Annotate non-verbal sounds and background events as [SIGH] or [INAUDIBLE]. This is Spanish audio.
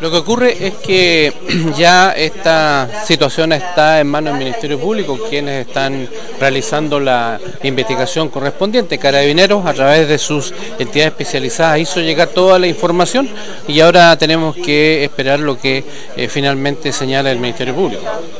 Lo que ocurre es que [CLEARS THROAT] ya esta situación está en manos del Ministerio Público, quienes están realizando la investigación correspondiente. Carabineros, a través de sus entidades especializadas, hizo llegar toda la información y ahora tenemos que esperar lo que eh, finalmente señala el Ministerio Público.